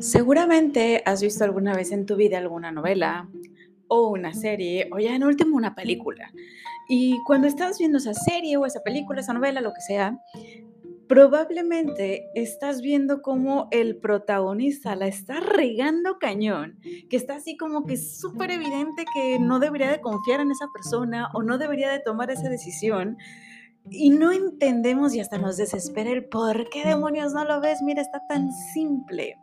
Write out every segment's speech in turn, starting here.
Seguramente has visto alguna vez en tu vida alguna novela o una serie o ya en último una película. Y cuando estás viendo esa serie o esa película, esa novela, lo que sea, probablemente estás viendo cómo el protagonista la está regando cañón, que está así como que súper evidente que no debería de confiar en esa persona o no debería de tomar esa decisión. Y no entendemos y hasta nos desespera el por qué demonios no lo ves, mira, está tan simple.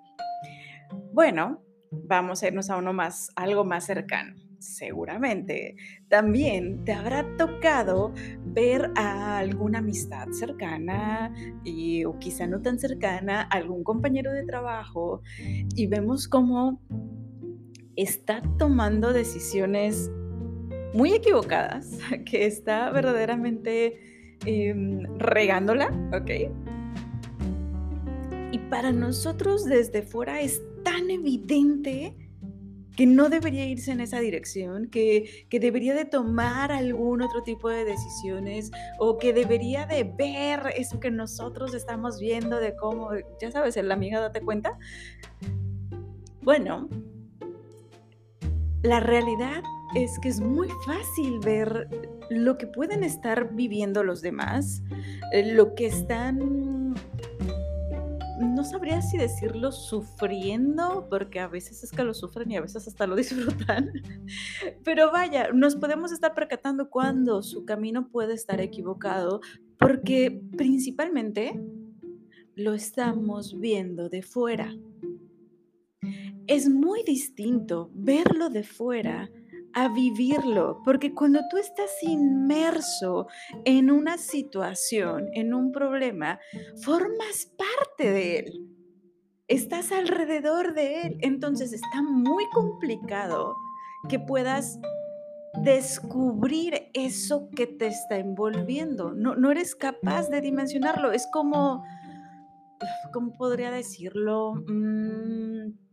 Bueno, vamos a irnos a uno más, algo más cercano. Seguramente también te habrá tocado ver a alguna amistad cercana y, o quizá no tan cercana, algún compañero de trabajo y vemos cómo está tomando decisiones muy equivocadas, que está verdaderamente em, regándola, ¿ok? Y para nosotros desde fuera es tan evidente que no debería irse en esa dirección, que, que, debería de tomar algún otro tipo de decisiones o que debería de ver eso que nosotros estamos viendo de cómo, ya sabes, la amiga date cuenta. Bueno, la realidad es que es muy fácil ver lo que pueden estar viviendo los demás, eh, lo que están no sabría si decirlo sufriendo, porque a veces es que lo sufren y a veces hasta lo disfrutan. Pero vaya, nos podemos estar percatando cuando su camino puede estar equivocado, porque principalmente lo estamos viendo de fuera. Es muy distinto verlo de fuera a vivirlo, porque cuando tú estás inmerso en una situación, en un problema, formas parte de él, estás alrededor de él, entonces está muy complicado que puedas descubrir eso que te está envolviendo. No, no eres capaz de dimensionarlo. Es como, ¿cómo podría decirlo? Mm,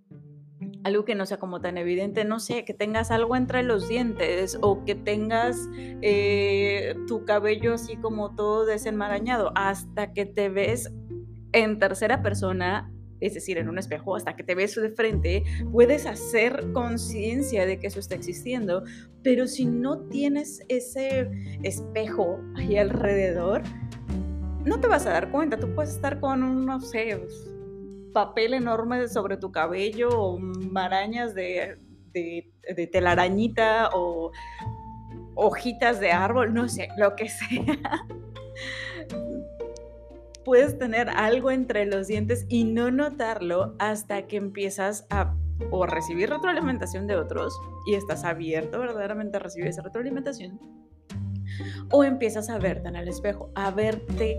algo que no sea como tan evidente, no sé, que tengas algo entre los dientes o que tengas eh, tu cabello así como todo desenmarañado, hasta que te ves en tercera persona, es decir, en un espejo, hasta que te ves de frente, puedes hacer conciencia de que eso está existiendo, pero si no tienes ese espejo ahí alrededor, no te vas a dar cuenta, tú puedes estar con no sé, papel enorme sobre tu cabello o marañas de, de, telarañita o hojitas de árbol, no sé, lo que sea. Puedes tener algo entre los dientes y no notarlo hasta que empiezas a o recibir retroalimentación de otros y estás abierto verdaderamente a recibir esa retroalimentación o empiezas a verte en el espejo, a verte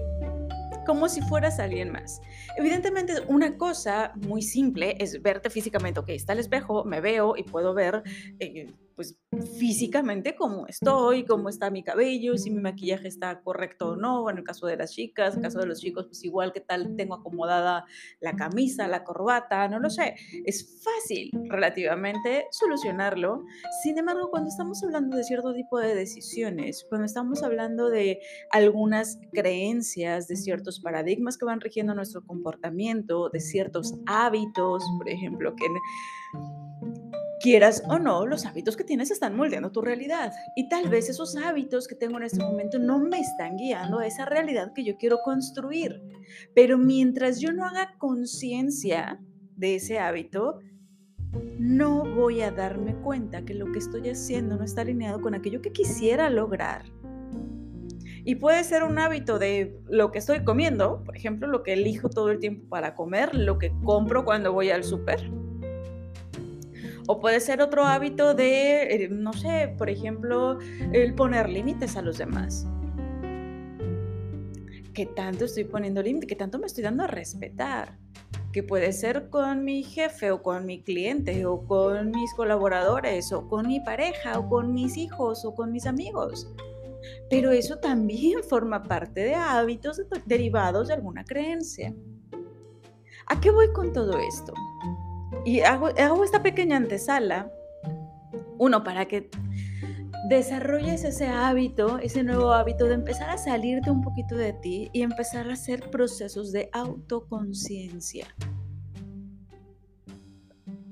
como si fueras alguien más. Evidentemente, una cosa muy simple es verte físicamente, ok, está el espejo, me veo y puedo ver eh, pues físicamente cómo estoy, cómo está mi cabello, si mi maquillaje está correcto o no, en el caso de las chicas, en el caso de los chicos, pues igual que tal tengo acomodada la camisa, la corbata, no lo sé. Es fácil relativamente solucionarlo. Sin embargo, cuando estamos hablando de cierto tipo de decisiones, cuando estamos hablando de algunas creencias, de ciertos paradigmas que van rigiendo nuestro comportamiento, de ciertos hábitos, por ejemplo, que quieras o no, los hábitos que tienes están moldeando tu realidad. Y tal vez esos hábitos que tengo en este momento no me están guiando a esa realidad que yo quiero construir. Pero mientras yo no haga conciencia de ese hábito, no voy a darme cuenta que lo que estoy haciendo no está alineado con aquello que quisiera lograr. Y puede ser un hábito de lo que estoy comiendo, por ejemplo, lo que elijo todo el tiempo para comer, lo que compro cuando voy al súper o puede ser otro hábito de, eh, no sé, por ejemplo, el poner límites a los demás. ¿Qué tanto estoy poniendo límites? ¿Qué tanto me estoy dando a respetar? Que puede ser con mi jefe o con mi cliente o con mis colaboradores o con mi pareja o con mis hijos o con mis amigos. Pero eso también forma parte de hábitos derivados de alguna creencia. ¿A qué voy con todo esto? Y hago, esta pequeña antesala, uno, para que desarrolles ese hábito, ese nuevo hábito de empezar a salirte un poquito de ti y empezar a hacer procesos de autoconciencia.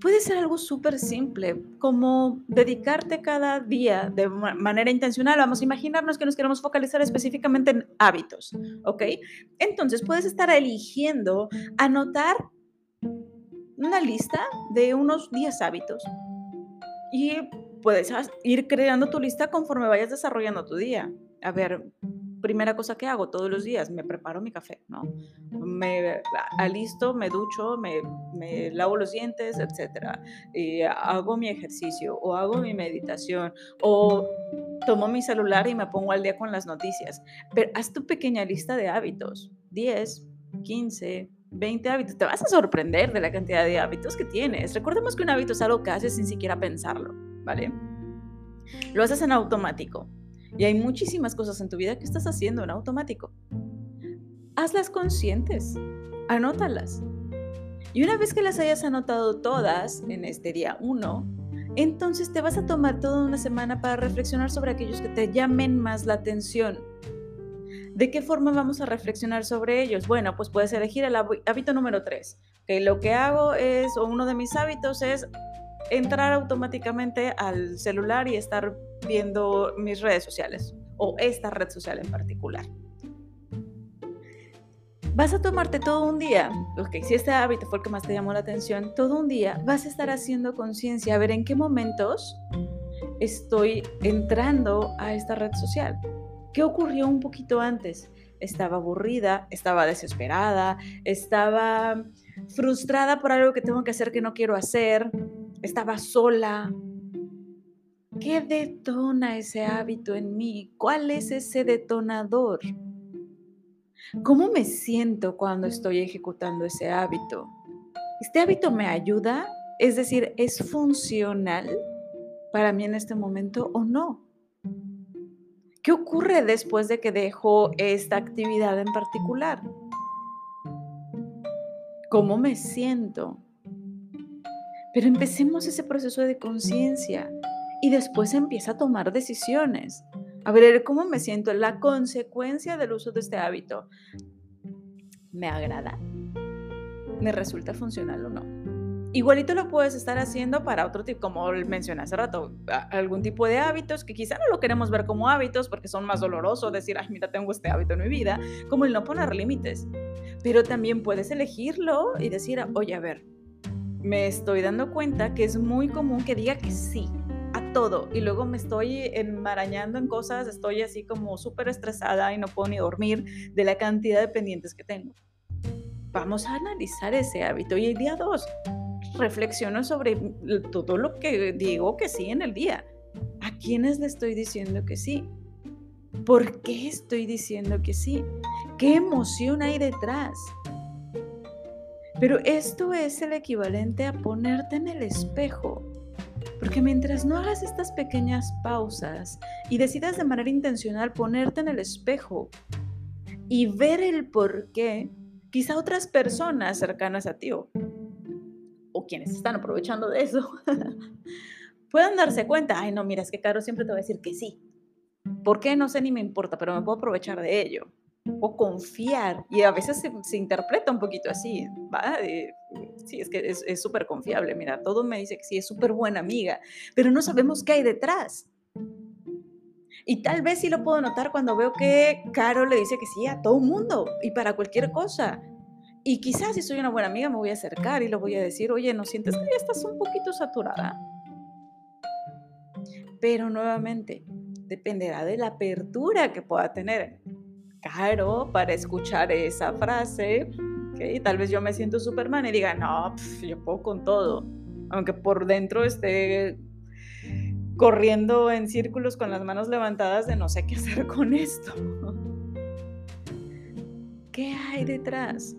Puede ser algo súper simple, como dedicarte cada día de manera intencional. Vamos a imaginarnos que nos queremos focalizar específicamente en hábitos, ¿ok? Entonces puedes estar eligiendo anotar una lista de unos 10 hábitos y puedes ir creando tu lista conforme vayas desarrollando tu día. A ver, primera cosa que hago todos los días, me preparo mi café, ¿no? Me alisto, me ducho, me, me lavo los dientes, etcétera. Y hago mi ejercicio o hago mi meditación o tomo mi celular y me pongo al día con las noticias. Pero haz tu pequeña lista de hábitos, 10, 15, 20 hábitos. Te vas a sorprender de la cantidad de hábitos que tienes. Recordemos que un hábito es algo que haces sin siquiera pensarlo, ¿vale? Lo haces en automático. Y hay muchísimas cosas en tu vida que estás haciendo en automático. Hazlas conscientes, anótalas. Y una vez que las hayas anotado todas en este día 1, entonces te vas a tomar toda una semana para reflexionar sobre aquellos que te llamen más la atención. ¿De qué forma vamos a reflexionar sobre ellos? Bueno, pues puedes elegir el hábito número 3. Que lo que hago es, o uno de mis hábitos es entrar automáticamente al celular y estar viendo mis redes sociales o esta red social en particular. Vas a tomarte todo un día, ok, si este hábito fue el que más te llamó la atención, todo un día vas a estar haciendo conciencia, a ver en qué momentos estoy entrando a esta red social. ¿Qué ocurrió un poquito antes? Estaba aburrida, estaba desesperada, estaba frustrada por algo que tengo que hacer que no quiero hacer, estaba sola. ¿Qué detona ese hábito en mí? ¿Cuál es ese detonador? ¿Cómo me siento cuando estoy ejecutando ese hábito? ¿Este hábito me ayuda? Es decir, ¿es funcional para mí en este momento o no? ¿Qué ocurre después de que dejo esta actividad en particular? ¿Cómo me siento? Pero empecemos ese proceso de conciencia y después empieza a tomar decisiones. A ver, ¿cómo me siento? La consecuencia del uso de este hábito. ¿Me agrada? ¿Me resulta funcional o no? Igualito lo puedes estar haciendo para otro tipo, como mencioné hace rato, algún tipo de hábitos que quizá no lo queremos ver como hábitos porque son más dolorosos decir, ay, mira, tengo este hábito en mi vida, como el no poner límites. Pero también puedes elegirlo y decir, oye, a ver, me estoy dando cuenta que es muy común que diga que sí a todo y luego me estoy enmarañando en cosas, estoy así como súper estresada y no puedo ni dormir de la cantidad de pendientes que tengo. Vamos a analizar ese hábito y el día dos reflexiono sobre todo lo que digo que sí en el día. ¿A quiénes le estoy diciendo que sí? ¿Por qué estoy diciendo que sí? ¿Qué emoción hay detrás? Pero esto es el equivalente a ponerte en el espejo. Porque mientras no hagas estas pequeñas pausas y decidas de manera intencional ponerte en el espejo y ver el por qué, quizá otras personas cercanas a ti o, quienes están aprovechando de eso puedan darse cuenta, ay no, mira, es que Caro siempre te va a decir que sí. ¿Por qué? No sé ni me importa, pero me puedo aprovechar de ello o confiar. Y a veces se, interpreta un poquito así, ¿va? sí, es que es súper confiable. Mira, todo me dice que sí, es súper buena amiga, pero no sabemos qué hay detrás. Y tal vez sí lo puedo notar cuando veo que Caro le dice que sí a todo mundo y para cualquier cosa. Y quizás si soy una buena amiga me voy a acercar y le voy a decir, oye, ¿no sientes que ya estás un poquito saturada? Pero nuevamente, dependerá de la apertura que pueda tener caro para escuchar esa frase. ¿okay? Tal vez yo me siento Superman y diga, no, yo puedo con todo. Aunque por dentro esté corriendo en círculos con las manos levantadas de no sé qué hacer con esto. ¿Qué hay detrás?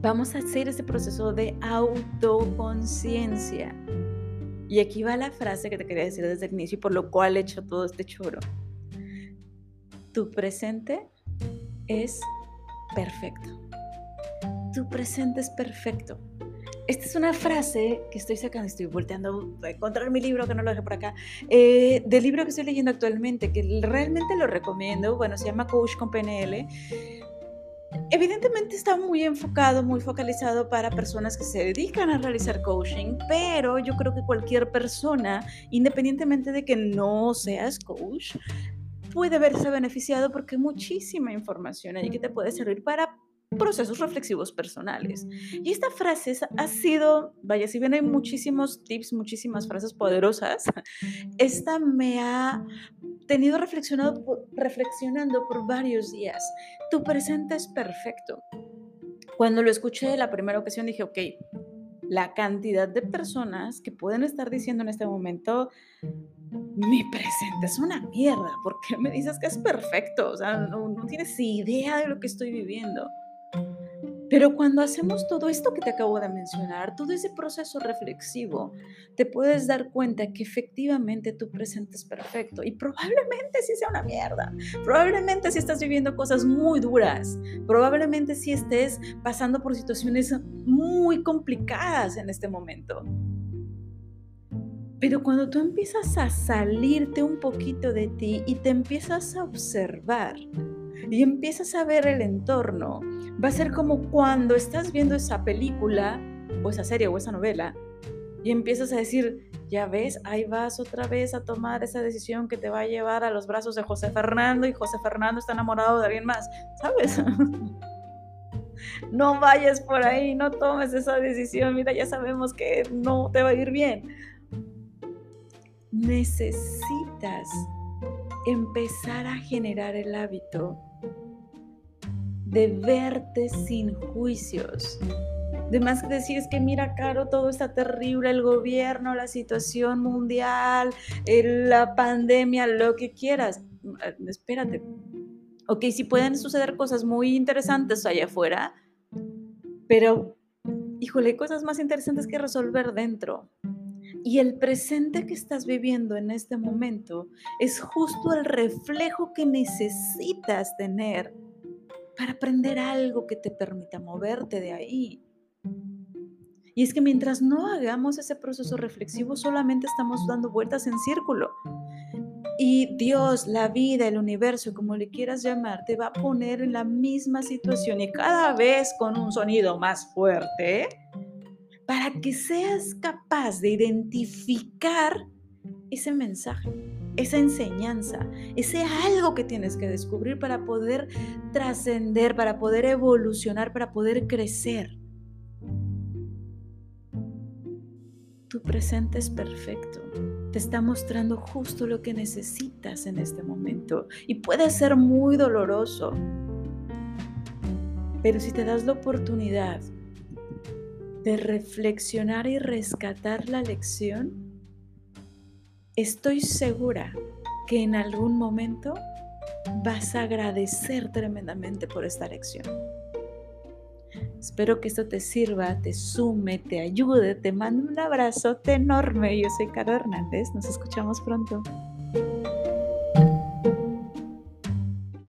Vamos a hacer ese proceso de autoconciencia. Y aquí va la frase que te quería decir desde el inicio y por lo cual he hecho todo este choro tu presente es perfecto. Tu presente es perfecto. Esta es una frase que estoy sacando, estoy volteando a encontrar mi libro, que no lo dejé por acá, eh, del libro que estoy leyendo actualmente, que realmente lo recomiendo, bueno, se llama Coach con PNL, Evidentemente está muy enfocado, muy focalizado para personas que se dedican a realizar coaching, pero yo creo que cualquier persona, independientemente de que no seas coach, puede verse beneficiado porque hay muchísima información ahí que te puede servir para procesos reflexivos personales. Y esta frase ha sido, vaya, si bien hay muchísimos tips, muchísimas frases poderosas, esta me ha tenido reflexionado, reflexionando por varios días. Tu presente es perfecto. Cuando lo escuché la primera ocasión dije, ok, la cantidad de personas que pueden estar diciendo en este momento, mi presente es una mierda, ¿por qué me dices que es perfecto? O sea, no, tienes idea de lo que estoy viviendo. Pero cuando hacemos todo esto que te acabo de mencionar, todo ese proceso reflexivo, te puedes dar cuenta que efectivamente tu presente es perfecto y probablemente sí sea una mierda. Probablemente sí estás viviendo cosas muy duras. Probablemente sí estés pasando por situaciones muy complicadas en este momento. Pero cuando tú empiezas a salirte un poquito de ti y te empiezas a observar, y empiezas a ver el entorno, va a ser como cuando estás viendo esa película o esa serie o esa novela y empiezas a decir, ya ves, ahí vas otra vez a tomar esa decisión que te va a llevar a los brazos de José Fernando y José Fernando está enamorado de alguien más, ¿sabes? no vayas por ahí, no tomes esa decisión, mira, ya sabemos que no te va a ir bien. Necesitas empezar a generar el hábito de verte sin juicios. De más que decir es que mira, Caro, todo está terrible, el gobierno, la situación mundial, la pandemia, lo que quieras. Mm, espérate. Ok, sí pueden suceder cosas muy interesantes allá afuera, pero, híjole, hay cosas más interesantes que resolver dentro. Y el presente que estás viviendo en este momento es justo el reflejo que necesitas tener para aprender algo que te permita moverte de ahí. Y es que mientras no hagamos ese proceso reflexivo, solamente estamos dando vueltas en círculo. Y Dios, la vida, el universo, como le quieras llamar, te va a poner en la misma situación y cada vez con un sonido más fuerte para que seas capaz de identificar ese mensaje esa enseñanza, ese algo que tienes que descubrir para poder trascender, para poder evolucionar, para poder crecer. Tu presente es perfecto. Te está mostrando justo lo que necesitas en este momento y puede ser muy doloroso. Pero si te das la oportunidad de reflexionar y rescatar la lección, estoy segura que en algún momento vas a agradecer tremendamente por esta lección. Espero que esto te sirva, te sume, te ayude, te mando un abrazote enorme. Yo soy Caro Hernández, nos escuchamos pronto.